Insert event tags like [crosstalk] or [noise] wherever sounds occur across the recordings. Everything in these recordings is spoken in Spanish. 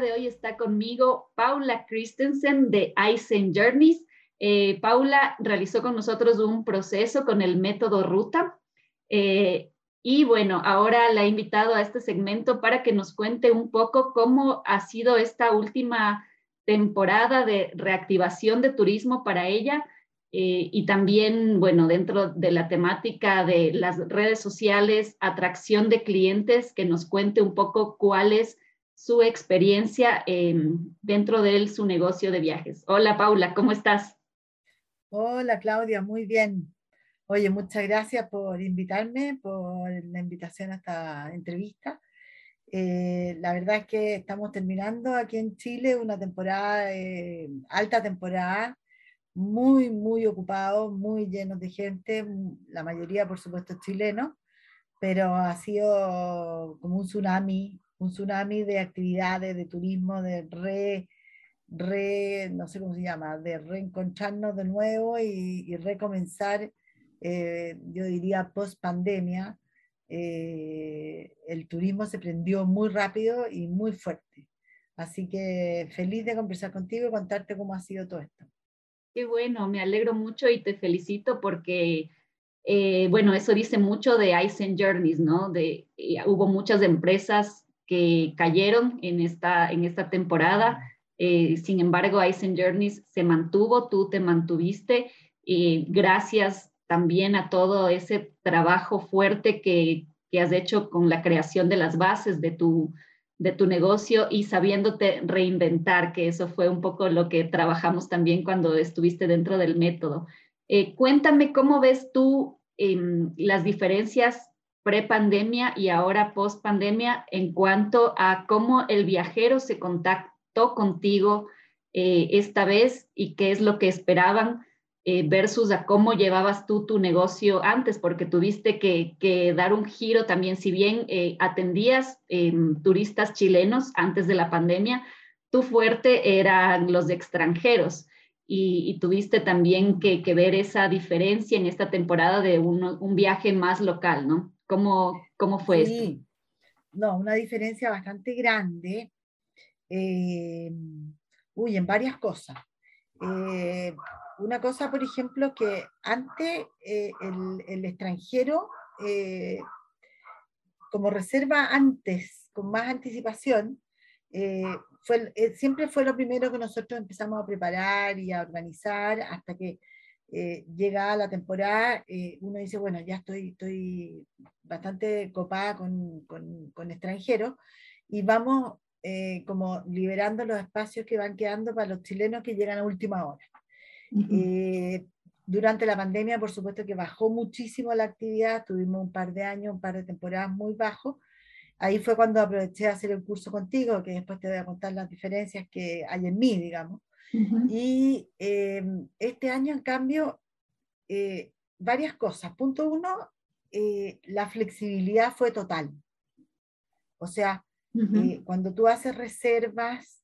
De hoy está conmigo Paula Christensen de Eisen Journeys. Eh, Paula realizó con nosotros un proceso con el método Ruta. Eh, y bueno, ahora la he invitado a este segmento para que nos cuente un poco cómo ha sido esta última temporada de reactivación de turismo para ella. Eh, y también, bueno, dentro de la temática de las redes sociales, atracción de clientes, que nos cuente un poco cuáles su experiencia dentro de él, su negocio de viajes. Hola Paula, ¿cómo estás? Hola Claudia, muy bien. Oye, muchas gracias por invitarme, por la invitación a esta entrevista. Eh, la verdad es que estamos terminando aquí en Chile una temporada, eh, alta temporada, muy, muy ocupado, muy llenos de gente, la mayoría por supuesto chilenos, pero ha sido como un tsunami un tsunami de actividades, de turismo, de re, re, no sé cómo se llama, de reencontrarnos de nuevo y, recomenzar, eh, yo diría, post pandemia. Eh, el turismo se prendió muy rápido y muy fuerte. Así que feliz de conversar contigo y contarte cómo ha sido todo esto. Qué bueno, me alegro mucho y te felicito porque, eh, bueno, eso dice mucho de Eisen Journeys, ¿no? De, hubo muchas empresas que cayeron en esta, en esta temporada. Eh, sin embargo, Eisen Journeys se mantuvo, tú te mantuviste, y gracias también a todo ese trabajo fuerte que, que, has hecho con la creación de las bases de tu, de tu negocio y sabiéndote reinventar, que eso fue un poco lo que trabajamos también cuando estuviste dentro del método. Eh, cuéntame cómo ves tú em, las diferencias pre-pandemia y ahora post-pandemia en cuanto a cómo el viajero se contactó contigo eh, esta vez y qué es lo que esperaban eh, versus a cómo llevabas tú tu negocio antes, porque tuviste que, dar un giro también, si bien eh, atendías em, turistas chilenos antes de la pandemia, tu fuerte eran los extranjeros. Y, tuviste también que, ver esa diferencia en esta temporada de un viaje más local, ¿no? ¿Cómo, cómo fue sí. No, una diferencia bastante grande. Eh, uy, en varias cosas. Eh, una cosa, por ejemplo, que antes eh, el, extranjero, como reserva antes, con más anticipación, fue, siempre fue lo primero que nosotros empezamos a preparar y a organizar hasta que eh, llega la temporada, eh, uno dice, bueno, ya estoy, estoy bastante copada con, con, extranjeros y vamos eh, como liberando los espacios que van quedando para los chilenos que llegan a última hora. durante la pandemia, por supuesto que bajó muchísimo la actividad, tuvimos un par de años, un par de temporadas muy bajos. Ahí fue cuando aproveché a hacer el curso contigo, que después te voy a contar las diferencias que hay en mí, digamos. Y em, este año, en cambio, eh, varias cosas. Punto uno, eh, la flexibilidad fue total. O sea, eh, cuando tú haces reservas,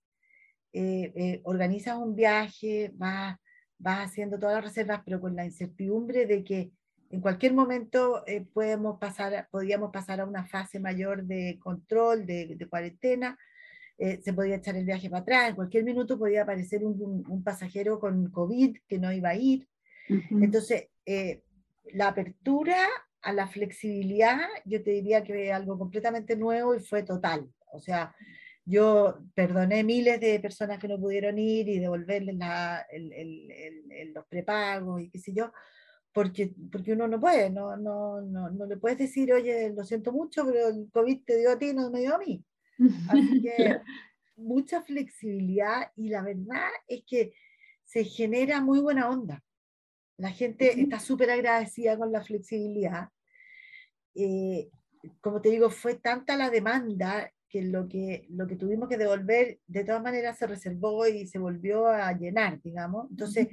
organizas un viaje, vas, vas haciendo todas las reservas, pero con la incertidumbre de que en cualquier momento podemos pasar, podíamos pasar a una fase mayor de control, de, de cuarentena, eh, se podía echar el viaje para atrás, en cualquier minuto podía aparecer un, un, pasajero con COVID que no iba a ir. Entonces, eh, la apertura a la flexibilidad, yo te diría que es algo completamente nuevo y fue total. O sea, yo perdoné miles de personas que no pudieron ir y devolverles la, el, el, los prepagos y qué sé yo, porque, porque uno no puede, no, no, no, no le puedes decir, oye, lo siento mucho, pero el COVID te dio a ti, no me dio a mí. Así [laughs] que mucha flexibilidad y la verdad es que se genera muy buena onda. La gente está súper agradecida con la flexibilidad. Eh, como te digo, fue tanta la demanda que lo que, lo que tuvimos que devolver de todas maneras se reservó y se volvió a llenar, digamos. Entonces,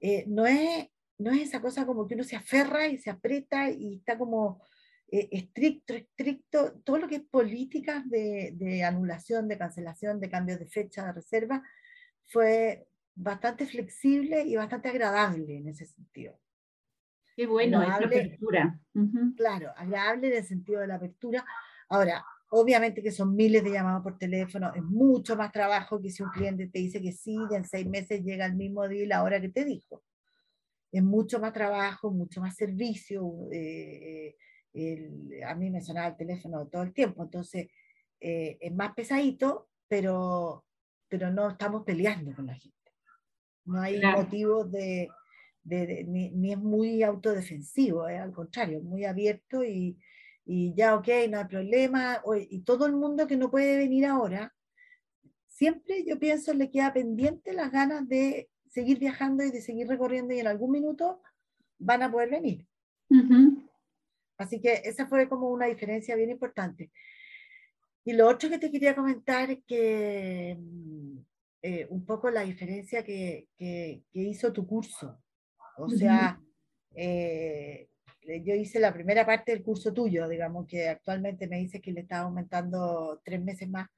eh, no, es, no es esa cosa como que uno se aferra y se aprieta y está como eh, estricto, estricto. Todo lo que es políticas de, de anulación, de cancelación, de cambios de fecha, de reserva, fue bastante flexible y bastante agradable en ese sentido. Qué bueno, es la apertura. Claro, agradable en el sentido de la apertura. Ahora, obviamente que son miles de llamados por teléfono, es mucho más trabajo que si un cliente te dice que sí, y en seis meses llega el mismo día y la hora que te dijo. Es mucho más trabajo, mucho más servicio. Eh, a mí me sonaba el teléfono todo el tiempo, entonces eh, es más pesadito, pero, pero no estamos peleando con la gente. No hay motivos de, ni, es muy autodefensivo, al contrario, muy abierto y, y, ya, ok, no hay problema. y todo el mundo que no puede venir ahora, siempre yo pienso le queda pendiente las ganas de seguir viajando y de seguir recorriendo y en algún minuto van a poder venir. Así que esa fue como una diferencia bien importante. Y lo otro que te quería comentar es que mm, eh, un poco la diferencia que, que, hizo tu curso. O sea, eh, yo hice la primera parte del curso tuyo, digamos que actualmente me dice que le está aumentando tres meses más.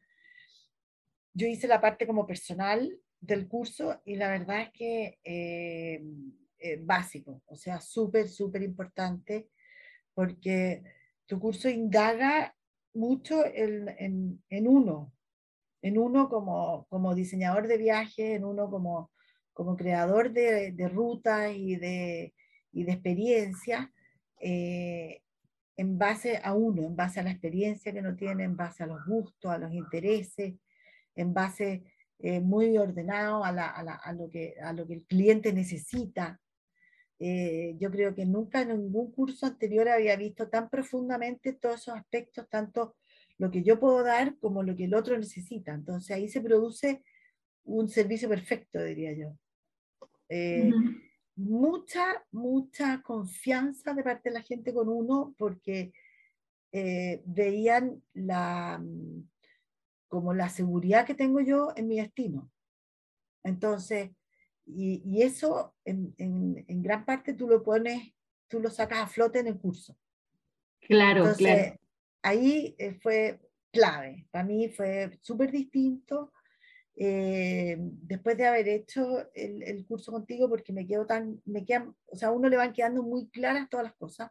Yo hice la parte como personal del curso y la verdad es que eh, básico, o sea, súper, súper importante porque tu curso indaga mucho en, uno, en uno como, como diseñador de viajes, en uno como, como creador de, rutas y de, y de experiencias, eh, en base a uno, en base a la experiencia que uno tiene, en base a los gustos, a los intereses, en base eh, muy ordenado a, lo que, a lo que el cliente necesita. Eh, yo creo que nunca en ningún curso anterior había visto tan profundamente todos esos aspectos, tanto lo que yo puedo dar como lo que el otro necesita. Entonces ahí se produce un servicio perfecto, diría yo. Eh, mucha, mucha confianza de parte de la gente con uno porque eh, veían la, como la seguridad que tengo yo en mi destino. Entonces, y, y eso en, en, en, gran parte tú lo pones, tú lo sacas a flote en el curso. Claro, Entonces, claro ahí eh, fue clave, para mí fue súper distinto. Eh, después de haber hecho el, el, curso contigo, porque me quedo tan, me quedan, o sea, a uno le van quedando muy claras todas las cosas.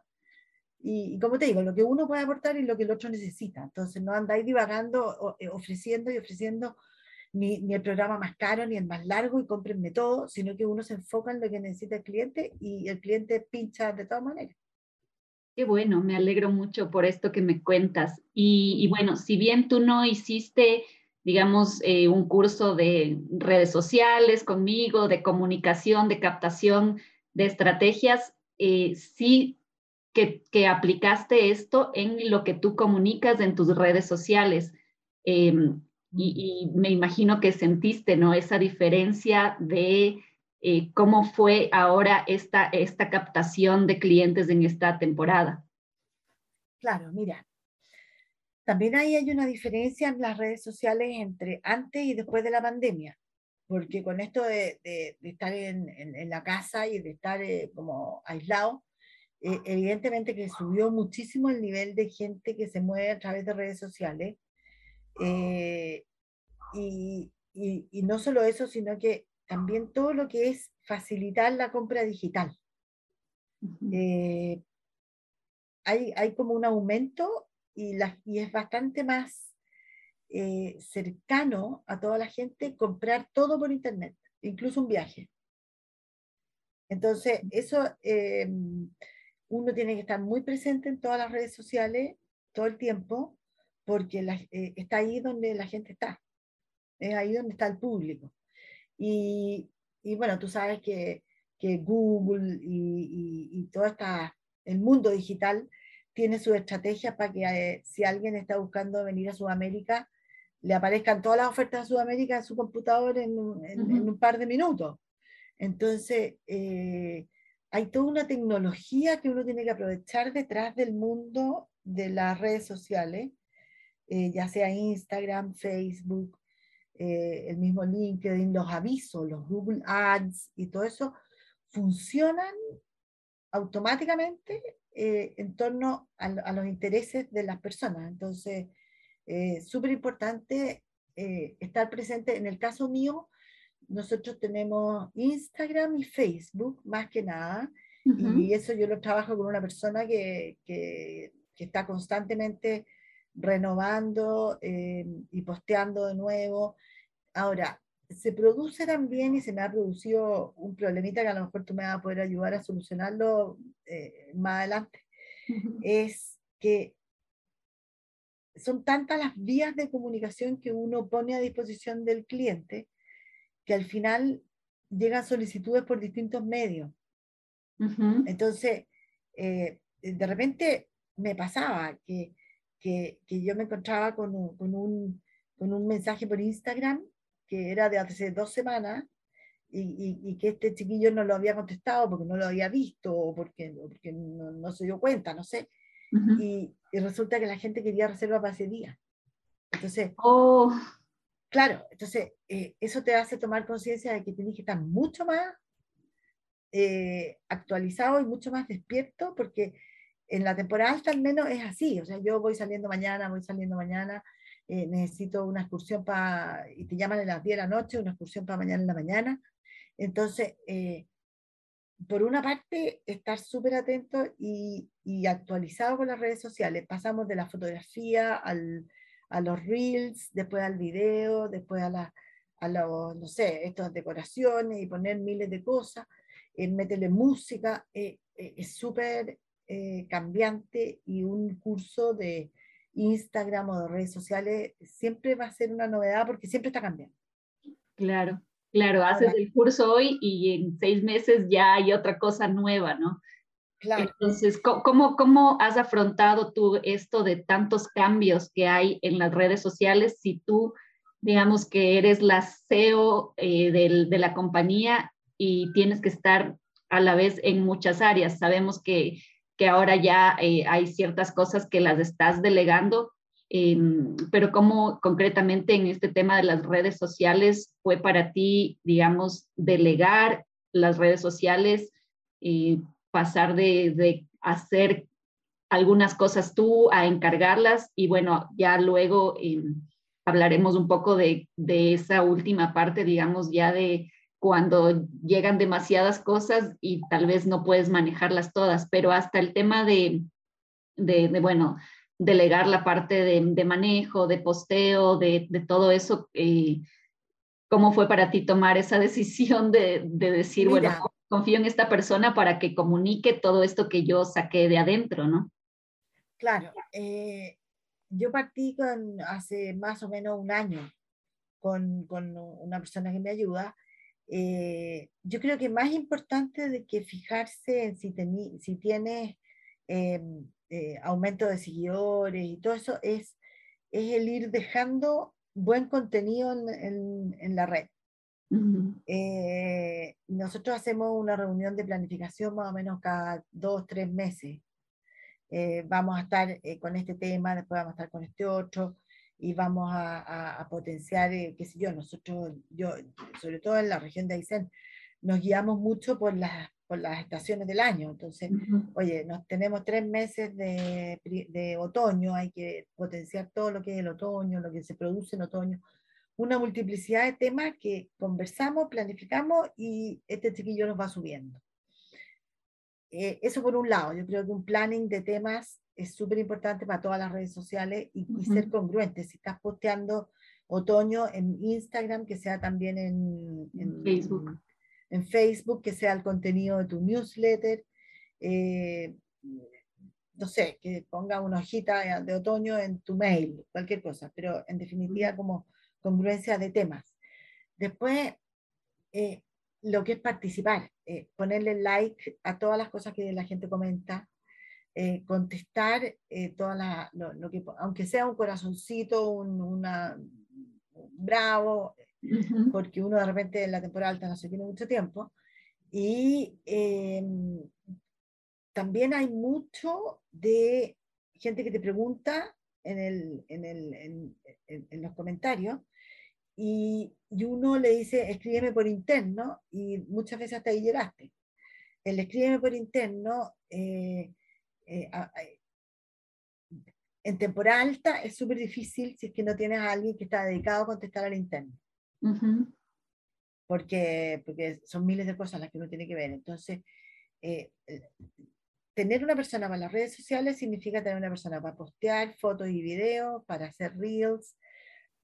Y, y, como te digo, lo que uno puede aportar y lo que el otro necesita. Entonces no andáis divagando, eh, ofreciendo y ofreciendo ni, ni, el programa más caro ni el más largo y cómprenme todo, sino que uno se enfoca en lo que necesita el cliente y el cliente pincha de todas maneras. Qué bueno, me alegro mucho por esto que me cuentas. Y, bueno, si bien tú no hiciste, digamos, eh, un curso de redes sociales conmigo, de comunicación, de captación, de estrategias, eh, sí que, aplicaste esto en lo que tú comunicas en tus redes sociales. Em, y, y, me imagino que sentiste, ¿no? Esa diferencia de eh, cómo fue ahora esta, esta captación de clientes en esta temporada. Claro, mira, también ahí hay una diferencia en las redes sociales entre antes y después de la pandemia, porque con esto de, de, estar en, en, en, la casa y de estar eh, como aislado, eh, evidentemente que subió muchísimo el nivel de gente que se mueve a través de redes sociales. Eh, y, y, y, no solo eso, sino que también todo lo que es facilitar la compra digital. eh, hay, hay, como un aumento y, la, y es bastante más eh, cercano a toda la gente comprar todo por internet, incluso un viaje. Entonces, eso eh, uno tiene que estar muy presente en todas las redes sociales todo el tiempo, porque la, eh, está ahí donde la gente está, es ahí donde está el público. Y, y bueno, tú sabes que, que Google y, y, y, todo esta, el mundo digital tiene su estrategia para que eh, si alguien está buscando venir a Sudamérica, le aparezcan todas las ofertas de Sudamérica en su computador en, en, uh -huh. en un par de minutos. Entonces, eh, hay toda una tecnología que uno tiene que aprovechar detrás del mundo de las redes sociales eh, ya sea Instagram, Facebook, eh, el mismo LinkedIn, los avisos, los Google Ads y todo eso, funcionan automáticamente eh, en torno a, los intereses de las personas. Entonces, súper importante estar presente. En el caso mío, nosotros tenemos Instagram y Facebook, más que nada, y eso yo lo trabajo con una persona que, que, que está constantemente renovando eh, y posteando de nuevo. Ahora, se produce también, y se me ha producido un problemita que a lo mejor tú me vas a poder ayudar a solucionarlo eh, más adelante, es que son tantas las vías de comunicación que uno pone a disposición del cliente que al final llegan solicitudes por distintos medios. Entonces, eh, de repente me pasaba que que, que yo me encontraba con un, con, un, con un mensaje por Instagram que era de hace dos semanas y, y, que este chiquillo no lo había contestado porque no lo había visto o porque, porque no, no, se dio cuenta, no sé. y, y, resulta que la gente quería reserva para ese día. Entonces, oh. claro, entonces eh, eso te hace tomar conciencia de que tienes que estar mucho más eh, actualizado y mucho más despierto porque en la temporada alta al menos es así, o sea, yo voy saliendo mañana, voy saliendo mañana, eh, necesito una excursión para, y te llaman a las 10 de la noche, una excursión para mañana en la mañana. Entonces, eh, por una parte, estar súper atento y, y, actualizado con las redes sociales. Pasamos de la fotografía al, a los reels, después al video, después a, la, a los, no sé, estas decoraciones y poner miles de cosas, eh, meterle música. Eh, es súper eh, cambiante y un curso de Instagram o de redes sociales siempre va a ser una novedad porque siempre está cambiando. Claro, claro, haces el curso hoy y en seis meses ya hay otra cosa nueva, ¿no? Claro. Entonces, ¿cómo, ¿cómo has afrontado tú esto de tantos cambios que hay en las redes sociales si tú, digamos que eres la CEO eh, del, de la compañía y tienes que estar a la vez en muchas áreas? Sabemos que que ahora ya eh, hay ciertas cosas que las estás delegando, em, pero cómo concretamente en este tema de las redes sociales fue para ti, digamos, delegar las redes sociales, y pasar de, hacer algunas cosas tú a encargarlas y bueno, ya luego em, hablaremos un poco de, de, esa última parte, digamos, ya de cuando llegan demasiadas cosas y tal vez no puedes manejarlas todas, pero hasta el tema de, de, bueno, delegar la parte de, manejo, de posteo, de, todo eso, eh, ¿cómo fue para ti tomar esa [laughs] decisión de, decir, bueno, confío en esta persona para que comunique todo esto que yo saqué de adentro, ¿no? Claro, eh, yo partí con, hace más o menos un año con, con una persona que me ayuda eh, yo creo que más importante de que fijarse en si, si tienes eh, eh, aumento de seguidores y todo eso es, es el ir dejando buen contenido en, en, la red. nosotros hacemos una reunión de planificación más o menos cada dos, tres meses. vamos a estar con este tema, después vamos a estar con este otro y vamos a, potenciar, eh, qué sé yo, nosotros, yo, sobre todo en la región de Aysén, nos guiamos mucho por las, por las estaciones del año. Entonces, oye, nos tenemos tres meses de, de, otoño, hay que potenciar todo lo que es el otoño, lo que se produce en otoño. Una multiplicidad de temas que conversamos, planificamos y este chiquillo nos va subiendo. Eh, eso por un lado, yo creo que un planning de temas es súper importante para todas las redes sociales y, ser congruente. Si estás posteando otoño en Instagram, que sea también en, Facebook. En Facebook, que sea el contenido de tu newsletter. Eh, no sé, que ponga una hojita de otoño en tu mail, cualquier cosa, pero en definitiva como congruencia de temas. Después, eh, lo que es participar, eh, ponerle like a todas las cosas que la gente comenta, eh, contestar eh, toda lo, que, aunque sea un corazoncito, un una, bravo, porque uno de repente en la temporada alta no se tiene mucho tiempo. Y em, también hay mucho de gente que te pregunta en, el, en, el, en, en los comentarios y, y, uno le dice, escríbeme por interno y muchas veces hasta ahí llegaste. El escríbeme por interno eh, eh, en temporada alta es súper difícil si es que no tienes a alguien que está dedicado a contestar al interno. porque, porque son miles de cosas las que uno tiene que ver. Entonces, eh, tener una persona para las redes sociales significa tener una persona para postear fotos y videos, para hacer reels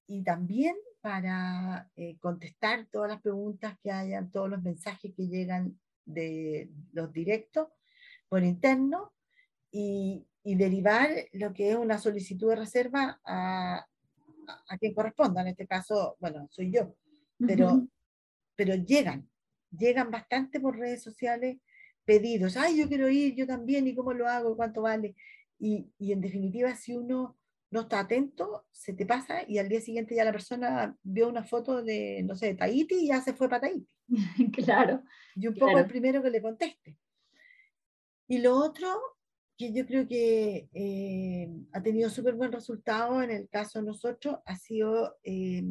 y también para eh, contestar todas las preguntas que hayan, todos los mensajes que llegan de los directos por interno y, y derivar lo que es una solicitud de reserva a, a, quien corresponda. En este caso, bueno, soy yo, pero, pero llegan, llegan bastante por redes sociales pedidos. Ay, yo quiero ir, yo también, ¿y cómo lo hago? ¿Cuánto vale? Y, y en definitiva, si uno no está atento, se te pasa y al día siguiente ya la persona vio una foto de, no sé, de Tahiti y ya se fue para Tahiti. [laughs] claro. Y un poco el primero que le conteste. Y lo otro que yo creo que eh, ha tenido súper buen resultado en el caso de nosotros ha sido, eh,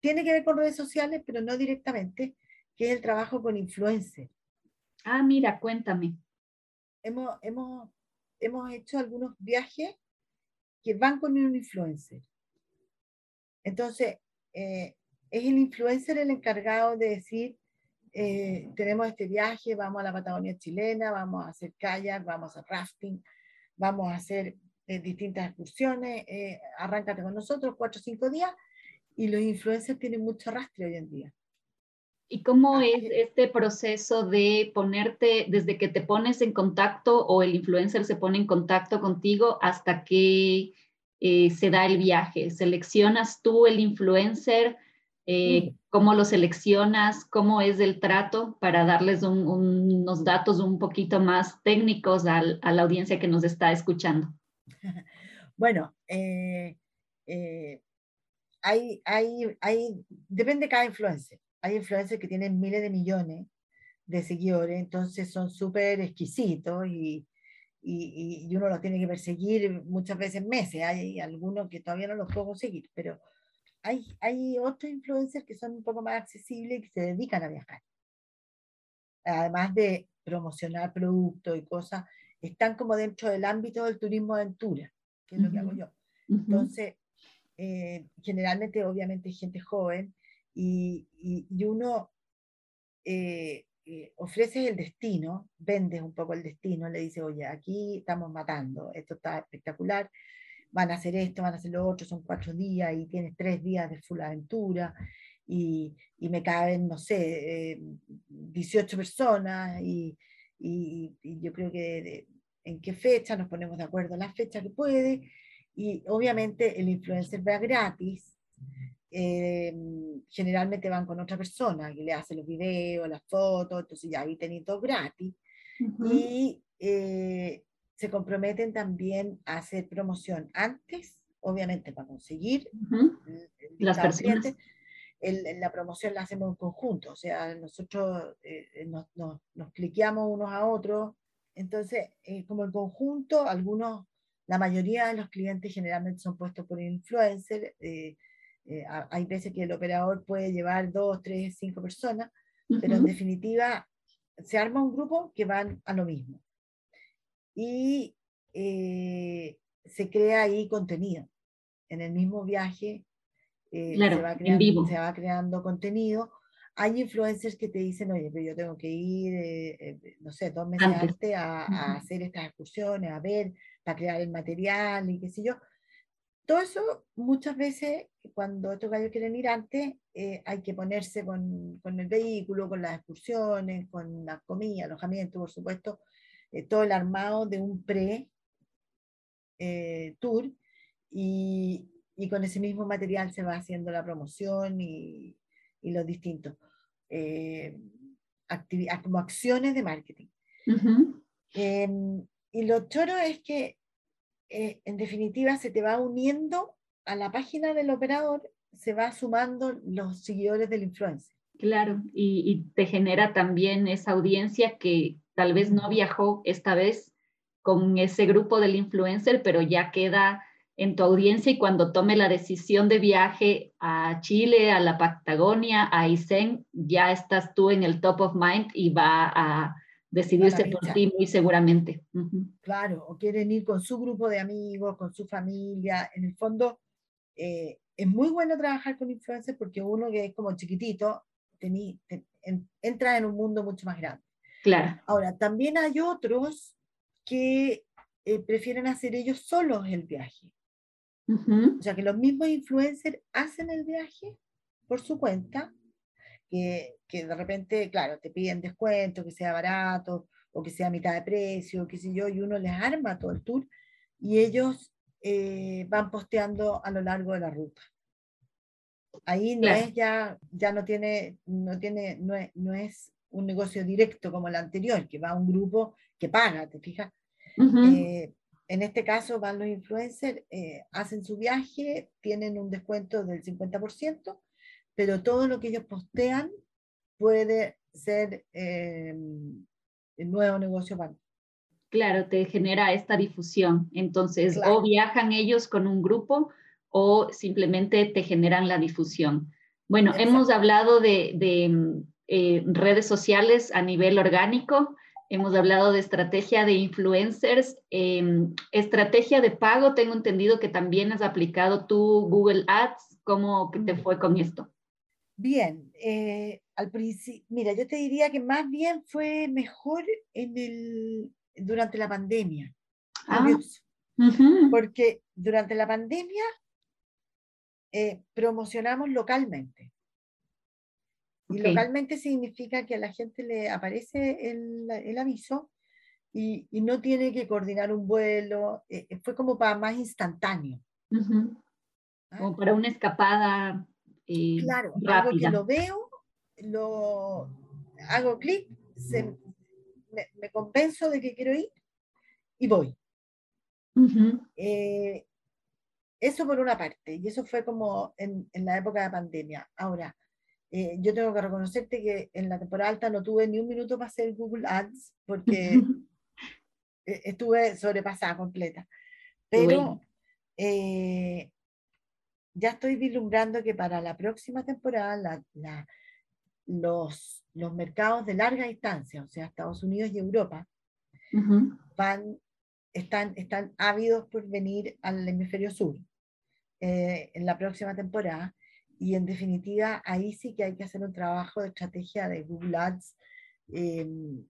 tiene que ver con redes sociales, pero no directamente, que es el trabajo con influencers. Ah, mira, cuéntame. Hemos, hemos, hemos hecho algunos viajes que van con un influencer. Entonces, eh, es el influencer el encargado de decir, eh, tenemos este viaje, vamos a la Patagonia chilena, vamos a hacer kayak, vamos a rafting, vamos a hacer eh, distintas excursiones, eh, arráncate con nosotros cuatro o cinco días y los influencers tienen mucho arrastre hoy en día. ¿Y cómo es este proceso de ponerte, desde que te pones en contacto o el influencer se pone en contacto contigo hasta que se da el viaje? ¿Seleccionas tú el influencer? Eh. Cómo lo seleccionas, cómo es el trato para darles unos datos un poquito más técnicos a la audiencia que nos está escuchando. [laughs] Bueno, eh, eh, hay, hay, hay, depende de cada influencer. Hay influencers que tienen miles de millones de seguidores, entonces son súper exquisitos y, y, y, uno los tiene que perseguir muchas veces meses. Hay algunos que todavía no los puedo seguir, pero hay, otros influencers que son un poco más accesibles y que se dedican a viajar. Además de promocionar productos y cosas, están como dentro del ámbito del turismo aventura, que es lo que hago yo. Entonces, eh, generalmente, obviamente, gente joven y, y, uno eh, eh, ofrece el destino, vendes un poco el destino, le dice, oye, aquí estamos matando, esto está espectacular, van a hacer esto, van a hacer lo otro, son cuatro días y tienes tres días de full aventura y, y me caben, no sé, 18 eh, personas y, y, yo creo que en qué fecha nos ponemos de acuerdo, la fecha que puede y obviamente el influencer va gratis. Eh, generalmente van con otra persona que le hace los videos, las fotos, entonces ya ahí tenéis todo gratis. Y eh, se comprometen también a hacer promoción antes, obviamente para conseguir las personas. la promoción la hacemos en conjunto, o sea, nosotros eh, nos, nos, cliqueamos unos a otros, entonces, eh, como en conjunto, algunos, la mayoría de los clientes generalmente son puestos por influencer, eh, hay veces que el operador puede llevar dos, tres, cinco personas, pero en definitiva se arma un grupo que van a lo mismo y eh, se crea ahí contenido. En el mismo viaje eh, se, va creando, se, va creando, contenido. Hay influencers que te dicen, oye, pero yo tengo que ir, eh, no sé, dos meses antes, a, hacer estas excursiones, a ver, para crear el material y qué sé yo. Todo eso, muchas veces, cuando estos gallos quieren ir antes, hay que ponerse con, con, el vehículo, con las excursiones, con la comida, alojamiento, por supuesto, eh, todo el armado de un pre-tour eh, y, y, con ese mismo material se va haciendo la promoción y, y los distintos, eh, como acciones de marketing. Em, y lo choro es que en definitiva se te va uniendo a la página del operador, se va sumando los seguidores del influencer. Claro, y, y, te genera también esa audiencia que tal vez no viajó esta vez con ese grupo del influencer, pero ya queda en tu audiencia y cuando tome la decisión de viaje a Chile, a la Patagonia, a Isen, ya estás tú en el top of mind y va a decidirse por ti muy seguramente. Claro, o quieren ir con su grupo de amigos, con su familia. En el fondo, eh, es muy bueno trabajar con influencers porque uno que es como chiquitito, entra en un mundo mucho más grande. Claro. Ahora, también hay otros que eh, prefieren hacer ellos solos el viaje. O sea, que los mismos influencers hacen el viaje por su cuenta, que, que, de repente, claro, te piden descuento, que sea barato o que sea a mitad de precio, qué sé yo, y uno les arma todo el tour y ellos eh, van posteando a lo largo de la ruta. Ahí no es ya, ya no tiene, no tiene, no es, no es, un negocio directo como el anterior, que va a un grupo que paga, ¿te fijas? En este caso van los influencers, eh, hacen su viaje, tienen un descuento del 50%, pero todo lo que ellos postean puede ser eh, el nuevo negocio para Claro, te genera esta difusión. Entonces, o viajan ellos con un grupo o simplemente te generan la difusión. Bueno, hemos hablado de, eh, redes sociales a nivel orgánico hemos hablado de estrategia de influencers, em, estrategia de pago, tengo entendido que también has aplicado tú Google Ads, ¿cómo te fue con esto? Bien, eh, al principio, mira, yo te diría que más bien fue mejor en el, durante la pandemia. Ah. Porque durante la pandemia eh, promocionamos localmente. Y localmente significa que a la gente le aparece el, el aviso y, y, no tiene que coordinar un vuelo. Eh, eh, fue como para más instantáneo. ¿Ah? Como para una escapada. Eh, claro, algo que lo veo, lo hago clic, me, me, convenzo de que quiero ir y voy. eso por una parte, y eso fue como en, en la época de pandemia. Ahora, eh, yo tengo que reconocerte que en la temporada alta no tuve ni un minuto para hacer Google Ads porque [laughs] e-, estuve sobrepasada completa. Pero eh, ya estoy vislumbrando que para la próxima temporada los, los mercados de larga distancia, o sea, Estados Unidos y Europa, van, están, están ávidos por venir al hemisferio sur eh, en la próxima temporada y en definitiva, ahí sí que hay que hacer un trabajo de estrategia de Google Ads eh,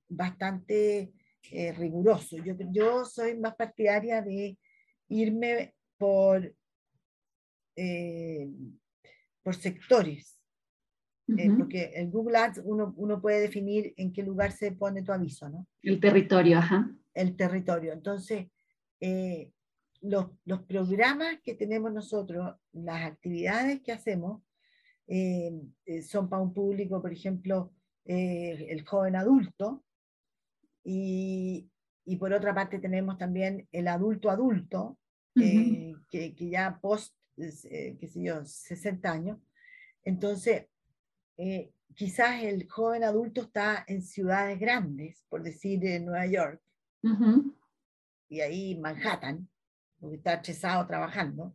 bastante eh, riguroso. Yo, yo soy más partidaria de irme por, eh, por sectores. porque el Google Ads uno, uno, puede definir en qué lugar se pone tu aviso, ¿no? El territorio, ajá. El territorio. Entonces, los, los, programas que tenemos nosotros, las actividades que hacemos, eh, eh, son para un público, por ejemplo, eh, el joven adulto, y, y, por otra parte tenemos también el adulto adulto, que, que, ya post, qué sé yo, 60 años. Entonces, quizás el joven adulto está en ciudades grandes, por decir en Nueva York, y ahí Manhattan, porque está estresado trabajando.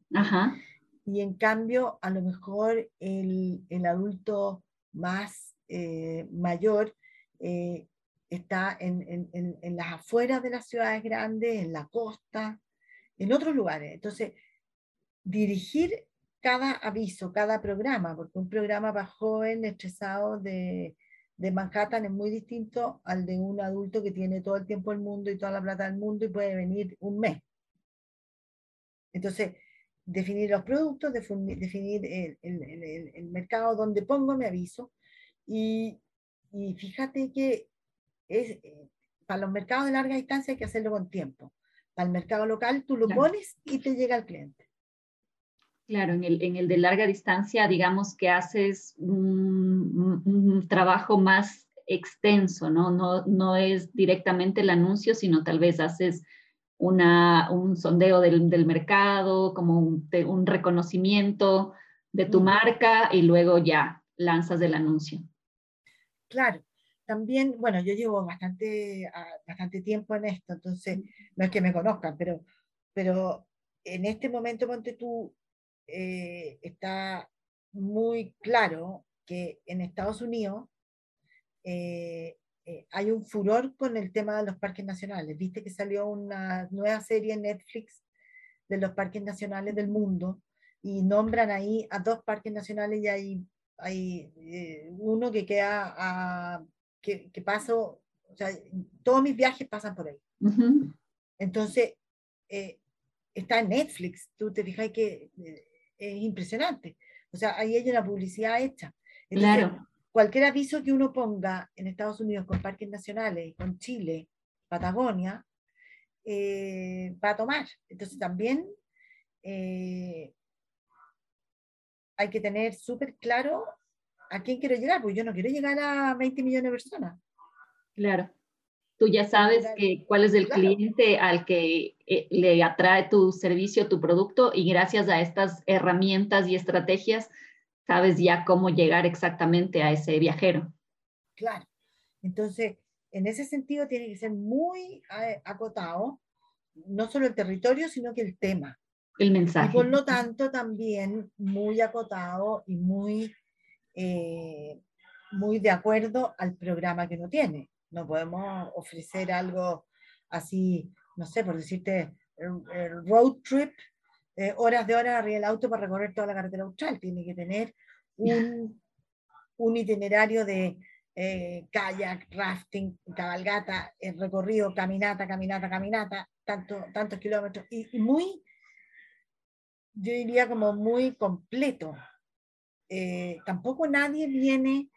Y en cambio, a lo mejor el, el adulto más eh, mayor eh, está en, en, en, las afueras de las ciudades grandes, en la costa, en otros lugares. Entonces, dirigir cada aviso, cada programa, porque un programa para joven estresado de, de Manhattan es muy distinto al de un adulto que tiene todo el tiempo del mundo y toda la plata del mundo y puede venir un mes. Entonces, definir los productos, definir el, el, el, mercado donde pongo mi aviso. Y, y fíjate que es, eh, para los mercados de larga distancia hay que hacerlo con tiempo. Para el mercado local tú lo pones y te llega al cliente. Claro, en el, en el de larga distancia, digamos que haces un, un, trabajo más extenso, ¿no? ¿no? No es directamente el anuncio, sino tal vez haces una, un sondeo del, del mercado, como un, un, reconocimiento de tu marca y luego ya lanzas el anuncio. Claro. también, bueno, yo llevo bastante, ah, bastante tiempo en esto, entonces no es que me conozcan, pero, pero en este momento, ponte tú, eh, está muy claro que en Estados Unidos eh, eh, hay un furor con el tema de los parques nacionales. Viste que salió una nueva serie en Netflix de los parques nacionales del mundo y nombran ahí a dos parques nacionales y hay, hay uno que queda a, que, que paso, o sea, todos mis viajes pasan por ahí. Entonces, está en Netflix, tú te fijas que es impresionante. O sea, ahí hay una publicidad hecha. claro. Cualquier aviso que uno ponga en Estados Unidos con parques nacionales, con Chile, Patagonia, eh, va a tomar. Entonces también eh, hay que tener súper claro a quién quiero llegar, porque yo no quiero llegar a 20 millones de personas. Claro. Tú ya sabes que, cuál es el cliente al que eh, le atrae tu servicio, tu producto, y gracias a estas herramientas y estrategias, sabes ya cómo llegar exactamente a ese viajero. Claro. Entonces, en ese sentido tiene que ser muy eh, acotado, no solo el territorio, sino que el tema. El mensaje. Y por lo tanto, también muy acotado y muy, eh, muy de acuerdo al programa que uno tiene. No podemos ofrecer algo así, no sé, por decirte, road trip, eh, horas de horas arriba del auto para recorrer toda la carretera austral. Tiene que tener un, un itinerario de eh, kayak, rafting, cabalgata, el recorrido, caminata, caminata, caminata, tanto, tantos kilómetros, y, muy, yo diría como muy completo. Eh, tampoco nadie viene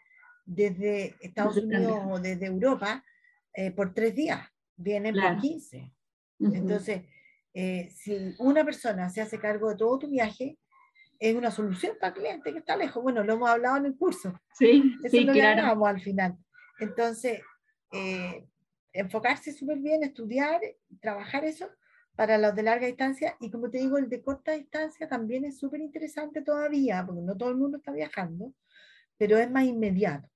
desde Estados Unidos o desde Europa eh, por tres días, vienen por 15. Entonces, eh, si una persona se hace cargo de todo tu viaje, es una solución para el cliente que está lejos. Bueno, lo hemos hablado en el curso. Sí, Eso lo claro. al final. Entonces, eh, enfocarse súper bien, estudiar, trabajar eso para los de larga distancia y como te digo, el de corta distancia también es súper interesante todavía, porque no todo el mundo está viajando, pero es más inmediato.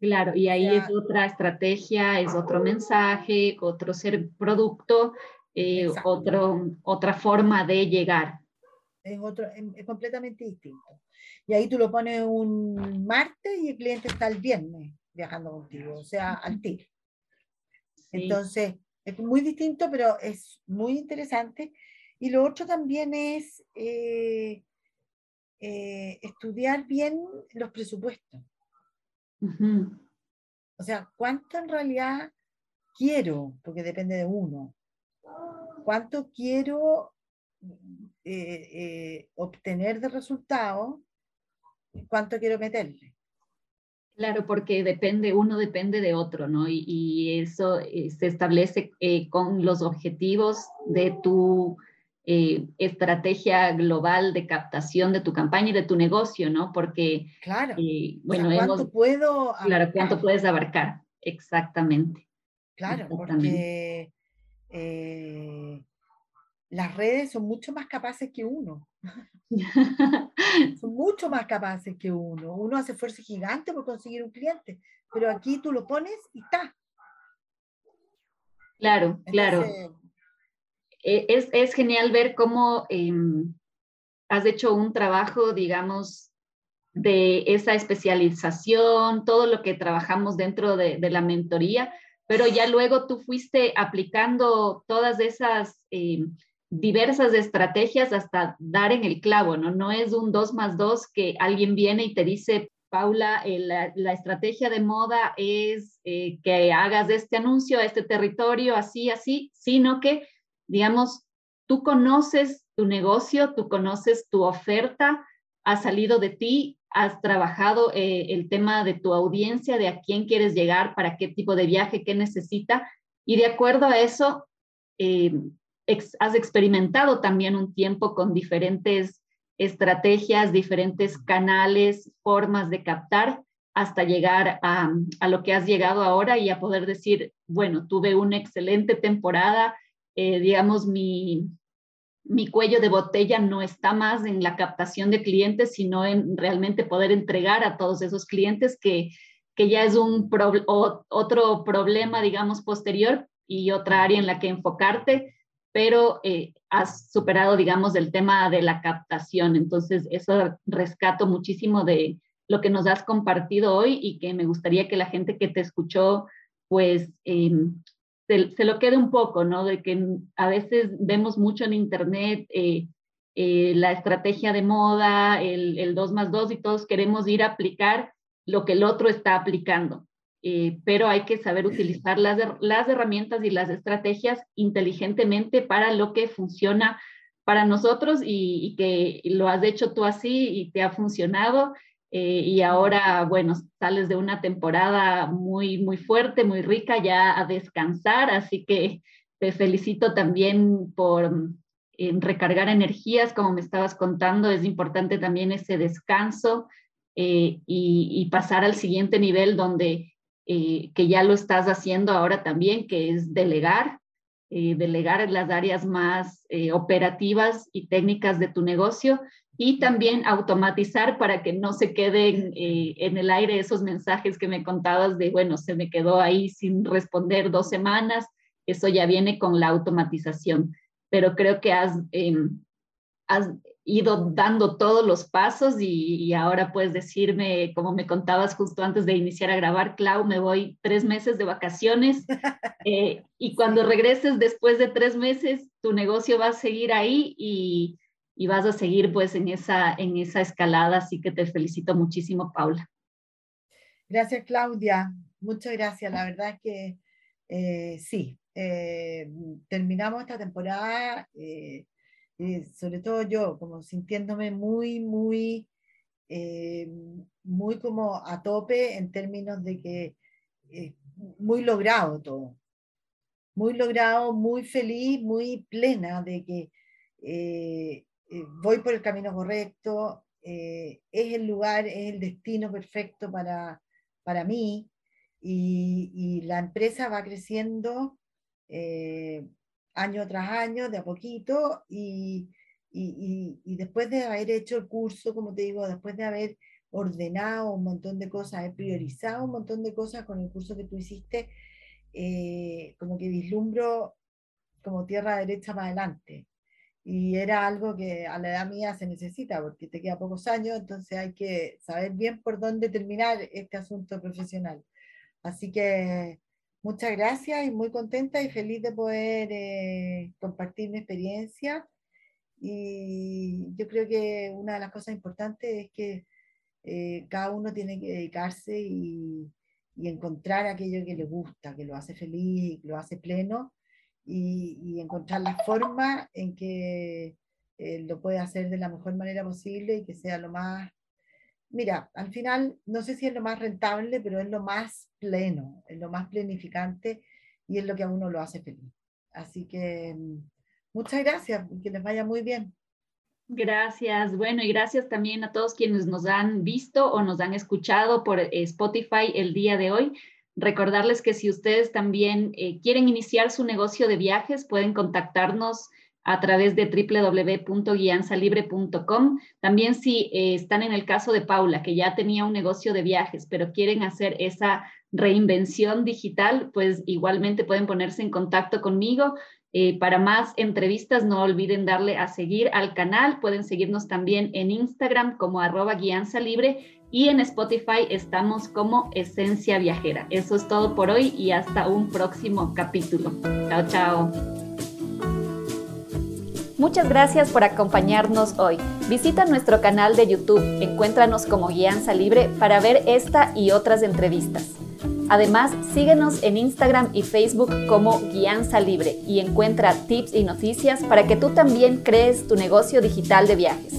Claro, y ahí es otra estrategia, es otro mensaje, otro ser producto, eh, otro, otra forma de llegar. Es, otro, es, completamente distinto. Y ahí tú lo pones un martes y el cliente está el viernes viajando contigo, o sea, al tiro. Entonces, es muy distinto, pero es muy interesante. Y lo otro también es eh, eh, estudiar bien los presupuestos. O sea, ¿cuánto en realidad quiero? Porque depende de uno. ¿Cuánto quiero eh, eh, obtener de resultado? ¿Cuánto quiero meterle? Claro, porque depende, uno depende de otro, ¿no? Y, eso eh, se establece con los objetivos de tu eh, estrategia global de captación de tu campaña y de tu negocio, ¿no? Porque, claro, eh, bueno, ¿cuánto puedo abarcar? Claro, ¿cuánto puedes abarcar? Exactamente. Claro, porque eh, las redes son mucho más capaces que uno. [laughs] son mucho más capaces que uno. Uno hace esfuerzo gigante por conseguir un cliente, pero aquí tú lo pones y está. Claro, claro. Eh, es, genial ver cómo em, has hecho un trabajo, digamos, de esa especialización, todo lo que trabajamos dentro de, la mentoría, pero ya luego tú fuiste aplicando todas esas em, diversas estrategias hasta dar en el clavo, ¿no? No es un dos más dos que alguien viene y te dice, Paula, eh, la, estrategia de moda es eh, que hagas este anuncio a este territorio, así, así, sino que digamos, tú conoces tu negocio, tú conoces tu oferta, ha salido de ti, has trabajado eh, el tema de tu audiencia, de a quién quieres llegar, para qué tipo de viaje, qué necesita, y de acuerdo a eso, eh, has experimentado también un tiempo con diferentes estrategias, diferentes canales, formas de captar, hasta llegar a, lo que has llegado ahora y a poder decir, bueno, tuve una excelente temporada, eh, digamos, mi, mi cuello de botella no está más en la captación de clientes, sino en realmente poder entregar a todos esos clientes que, que ya es un otro problema, digamos, posterior y otra área en la que enfocarte, pero eh, has superado, digamos, el tema de la captación. Entonces, eso rescato muchísimo de lo que nos has compartido hoy y que me gustaría que la gente que te escuchó, pues, em, se, lo quede un poco, ¿no? De que a veces vemos mucho en Internet eh, eh, la estrategia de moda, el, el 2 más 2 y todos queremos ir a aplicar lo que el otro está aplicando. Eh, pero hay que saber utilizar las, las herramientas y las estrategias inteligentemente para lo que funciona para nosotros y, que lo has hecho tú así y te ha funcionado. Eh, y ahora, bueno, sales de una temporada muy, muy fuerte, muy rica, ya a descansar, así que te felicito también por recargar energías, como me estabas contando, es importante también ese descanso eh, y, pasar al siguiente nivel donde, eh, que ya lo estás haciendo ahora también, que es delegar, eh, delegar en las áreas más operativas y técnicas de tu negocio y también automatizar para que no se queden en el aire esos mensajes que me contabas de, bueno, se me quedó ahí sin responder dos semanas, eso ya viene con la automatización, pero creo que has, em, has ido dando todos los pasos y, ahora puedes decirme, como me contabas justo antes de iniciar a grabar, Clau, me voy tres meses de vacaciones [laughs] eh, y cuando regreses después de tres meses, tu negocio va a seguir ahí y, y, vas a seguir pues en esa, en esa escalada, así que te felicito muchísimo, Paula. Gracias, Claudia. Muchas gracias. La verdad es que eh, sí, eh, terminamos esta temporada sobre todo yo, como sintiéndome muy, muy, eh, muy como a tope en términos de que eh, muy logrado todo, muy logrado, muy feliz, muy plena de que eh, voy por el camino correcto, es el lugar, es el destino perfecto para, para mí y, y la empresa va creciendo año tras año, de a poquito, y, y, y, después de haber hecho el curso, como te digo, después de haber ordenado un montón de cosas, he priorizado un montón de cosas con el curso que tú hiciste, eh, como que vislumbro como tierra derecha más adelante. Y era algo que a la edad mía se necesita, porque te queda pocos años, entonces hay que saber bien por dónde terminar este asunto profesional. Así que Muchas gracias y muy contenta y feliz de poder eh, compartir mi experiencia. Y yo creo que una de las cosas importantes es que eh, cada uno tiene que dedicarse y, encontrar aquello que le gusta, que lo hace feliz, que lo hace pleno y, encontrar la forma en que eh, lo puede hacer de la mejor manera posible y que sea lo más mira, al final no sé si es lo más rentable, pero es lo más pleno, es lo más planificante y es lo que a uno lo hace feliz. Así que mm, muchas gracias y que les vaya muy bien. Gracias. Bueno, y gracias también a todos quienes nos han visto o nos han escuchado por Spotify el día de hoy. Recordarles que si ustedes también eh, quieren iniciar su negocio de viajes, pueden contactarnos a través de www.guianzalibre.com. También si eh, están en el caso de Paula, que ya tenía un negocio de viajes, pero quieren hacer esa reinvención digital, pues igualmente pueden ponerse en contacto conmigo. Eh, para más entrevistas, no olviden darle a seguir al canal. Pueden seguirnos también en Instagram como arroba y en Spotify estamos como Esencia Viajera. Eso es todo por hoy y hasta un próximo capítulo. Chao, chao. Muchas gracias por acompañarnos hoy. Visita nuestro canal de YouTube, encuéntranos como Guianza Libre para ver esta y otras entrevistas. Además, síguenos en Instagram y Facebook como Guianza Libre y encuentra tips y noticias para que tú también crees tu negocio digital de viajes.